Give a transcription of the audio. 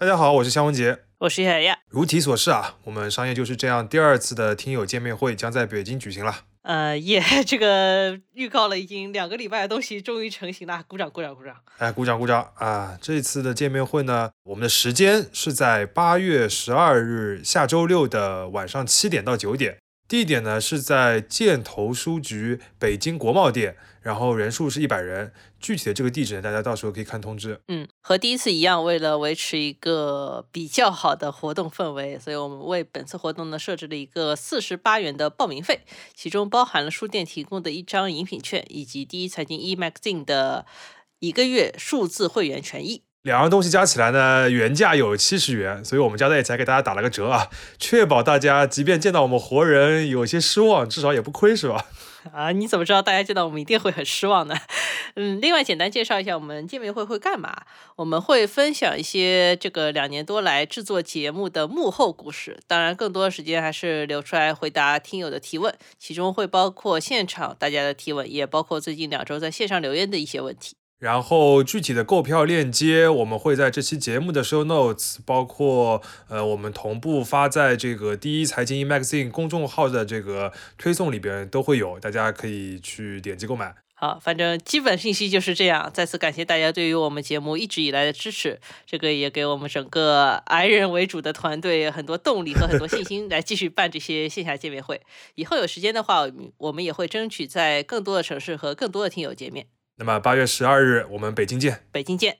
大家好，我是肖文杰。我是海亚。如题所示啊，我们商业就是这样第二次的听友见面会将在北京举行了。呃，也这个预告了已经两个礼拜的东西终于成型了，鼓掌鼓掌鼓掌！哎，鼓掌鼓掌啊！这次的见面会呢，我们的时间是在八月十二日下周六的晚上七点到九点。地点呢是在箭头书局北京国贸店，然后人数是一百人。具体的这个地址呢，大家到时候可以看通知。嗯，和第一次一样，为了维持一个比较好的活动氛围，所以我们为本次活动呢设置了一个四十八元的报名费，其中包含了书店提供的一张饮品券，以及第一财经 e magazine 的一个月数字会员权益。两样东西加起来呢，原价有七十元，所以我们加在一起给大家打了个折啊，确保大家即便见到我们活人有些失望，至少也不亏，是吧？啊，你怎么知道大家见到我们一定会很失望呢？嗯，另外简单介绍一下我们见面会会干嘛？我们会分享一些这个两年多来制作节目的幕后故事，当然更多的时间还是留出来回答听友的提问，其中会包括现场大家的提问，也包括最近两周在线上留言的一些问题。然后具体的购票链接，我们会在这期节目的 show notes，包括呃我们同步发在这个第一财经 magazine 公众号的这个推送里边都会有，大家可以去点击购买。好，反正基本信息就是这样。再次感谢大家对于我们节目一直以来的支持，这个也给我们整个 i 人为主的团队很多动力和很多信心，来继续办这些线下见面会。以后有时间的话，我们也会争取在更多的城市和更多的听友见面。那么八月十二日，我们北京见。北京见。